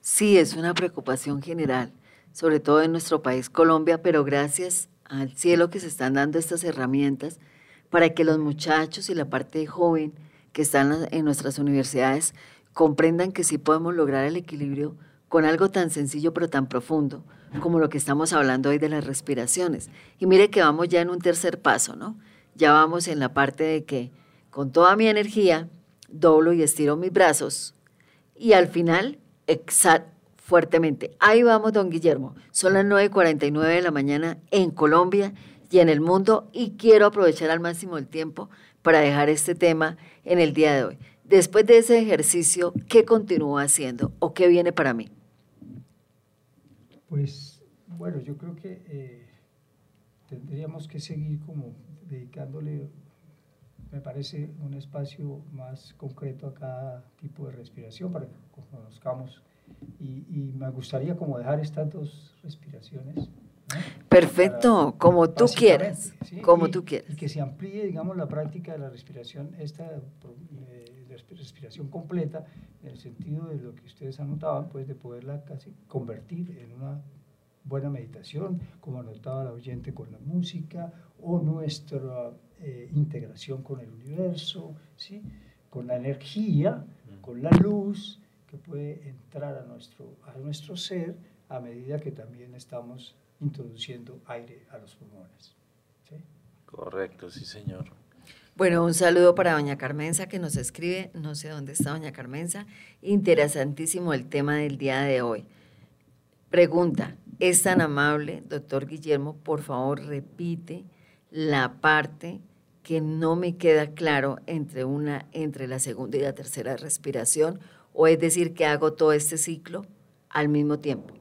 Sí, es una preocupación general, sobre todo en nuestro país, Colombia, pero gracias al cielo que se están dando estas herramientas para que los muchachos y la parte joven que están en nuestras universidades comprendan que sí podemos lograr el equilibrio con algo tan sencillo pero tan profundo como lo que estamos hablando hoy de las respiraciones. Y mire que vamos ya en un tercer paso, ¿no? Ya vamos en la parte de que con toda mi energía doblo y estiro mis brazos y al final exhalo fuertemente. Ahí vamos, don Guillermo. Son las 9.49 de la mañana en Colombia y en el mundo y quiero aprovechar al máximo el tiempo para dejar este tema en el día de hoy. Después de ese ejercicio, ¿qué continúa haciendo o qué viene para mí? Pues bueno, yo creo que eh, tendríamos que seguir como dedicándole, me parece, un espacio más concreto a cada tipo de respiración para que conozcamos y, me gustaría como dejar estas dos respiraciones. Perfecto, como tú quieras, como tú quieras. Y que se amplíe, digamos, la práctica de la respiración, esta eh, respiración completa, en el sentido de lo que ustedes anotaban, pues de poderla casi convertir en una buena meditación, como anotaba la oyente con la música, o nuestra eh, integración con el universo, ¿sí? con la energía, con la luz, que puede entrar a nuestro, a nuestro ser a medida que también estamos introduciendo aire a los pulmones. ¿sí? Correcto, sí señor. Bueno, un saludo para doña Carmenza que nos escribe, no sé dónde está doña Carmenza, interesantísimo el tema del día de hoy. Pregunta, ¿es tan amable, doctor Guillermo, por favor repite la parte que no me queda claro entre, una, entre la segunda y la tercera respiración? O es decir, que hago todo este ciclo al mismo tiempo.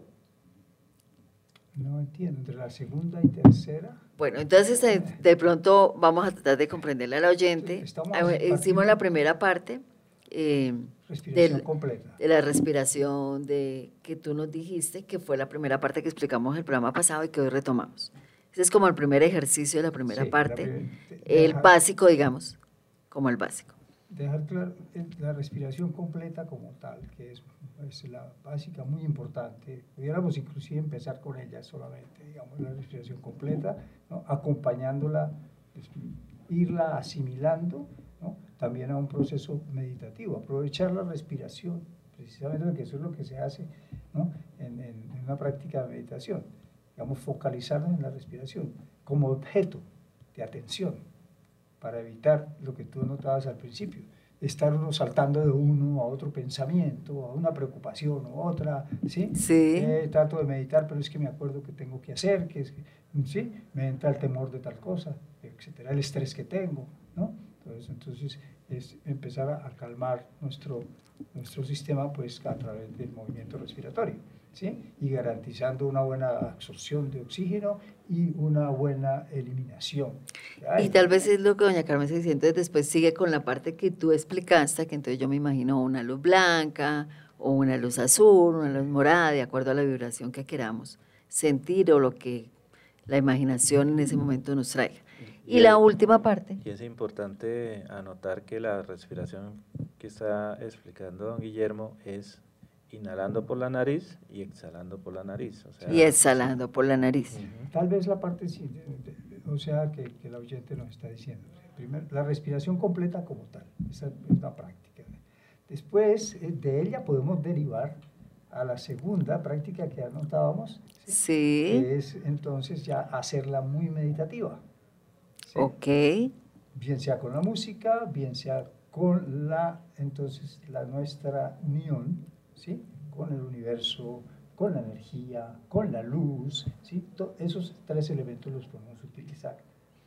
No entiendo, entre la segunda y tercera. Bueno, entonces de, de pronto vamos a tratar de comprenderle al oyente. Estamos Ah, Hicimos la primera parte eh, Respiración del- completa. de la respiración de que tú nos dijiste, que fue la primera parte que explicamos el programa pasado y que hoy retomamos. Ese es como el primer ejercicio de la primera Sí, la parte, primer- el básico, digamos, como el básico. Dejar claro eh, la respiración completa como tal, que es, es la básica muy importante. Pudiéramos inclusive empezar con ella solamente, digamos, la respiración completa, ¿no? acompañándola, pues, irla asimilando ¿no? también a un proceso meditativo, aprovechar la respiración, precisamente porque eso es lo que se hace ¿no? en, en- en una práctica de meditación, digamos, focalizarnos en la respiración como objeto de atención para evitar lo que tú notabas al principio, estar uno saltando de uno a otro pensamiento, a una preocupación o otra, ¿sí? Sí. Eh, trato de meditar, pero es que me acuerdo que tengo que hacer, que es ¿sí? Me entra el temor de tal cosa, etcétera, el estrés que tengo, ¿no? Entonces, entonces es empezar a, a calmar nuestro, nuestro sistema pues a través del movimiento respiratorio, ¿sí? Y garantizando una buena absorción de oxígeno y una buena eliminación. Y tal vez es lo que doña Carmen se dice, entonces después sigue con la parte que tú explicaste, que entonces yo me imagino una luz blanca o una luz azul, una luz morada, de acuerdo a la vibración que queramos sentir o lo que la imaginación en ese momento nos traiga. Y la última parte, Y es importante anotar que la respiración que está explicando don Guillermo es inhalando por la nariz y exhalando por la nariz. O sea, y exhalando por la nariz. Tal vez la parte, o sea, que, que el oyente nos está diciendo. Primero, la respiración completa como tal, esa es una práctica. Después eh, de ella podemos derivar a la segunda práctica que anotábamos, ¿sí? Sí, que es entonces ya hacerla muy meditativa. ¿sí? ok, bien sea con la música, bien sea con la, entonces, la nuestra unión, ¿sí? Con el universo, con la energía, con la luz, ¿sí? Esos tres elementos los podemos utilizar,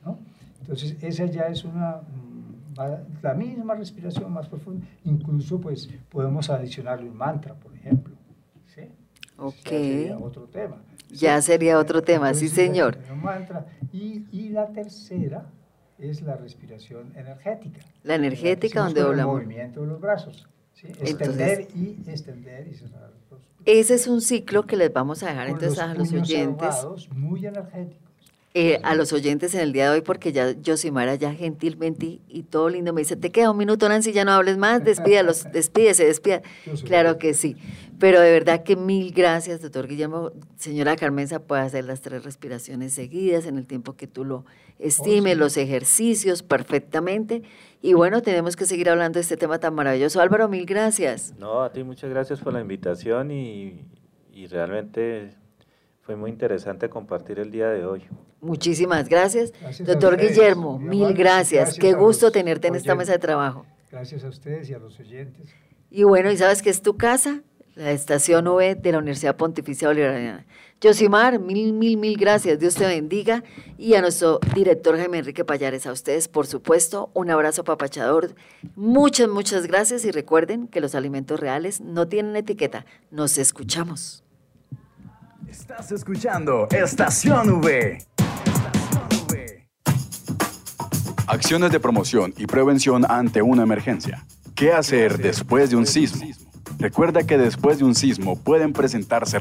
¿no? Entonces, esa ya es una, mm, la misma respiración más profunda, incluso, pues, podemos adicionarle un mantra, por ejemplo, ¿sí? Ok. Ya sería otro tema. Ya sería otro tema, sí, Entonces, señor. un mantra. Y, y la tercera es la respiración energética. La energética, donde con el movimiento de los brazos. ¿Sí? Extender y extender y cerrar los ese es un ciclo que les vamos a dejar entonces a los oyentes. muy energéticos. Eh, a los oyentes en el día de hoy porque ya Yosimara ya gentilmente y todo lindo me dice, te queda un minuto Nancy, ya no hables más, despídalos, <laughs> despídese, despida. Claro que sí, pero de verdad que mil gracias, doctor Guillermo. Señora Carmenza puede hacer las tres respiraciones seguidas en el tiempo que tú lo estimes, sí. los ejercicios perfectamente. Y bueno, tenemos que seguir hablando de este tema tan maravilloso. Álvaro, mil gracias. No, a ti muchas gracias por la invitación y, y realmente fue muy interesante compartir el día de hoy. Muchísimas gracias. Doctor Guillermo, muy mil gracias. gracias Qué gusto tenerte en esta mesa de trabajo. Gracias a ustedes y a los oyentes. Y bueno, ¿y sabes qué es tu casa? La estación OE de la Universidad Pontificia Bolivariana. Yosimar, mil, mil, mil gracias. Dios te bendiga. Y a nuestro director Jaime Enrique Payares, a ustedes, por supuesto, un abrazo papachador. Muchas, muchas gracias. Y recuerden que los alimentos reales no tienen etiqueta. Nos escuchamos. Estás escuchando Estación V. Acciones de promoción y prevención ante una emergencia. ¿Qué hacer después de un sismo? Recuerda que después de un sismo pueden presentarse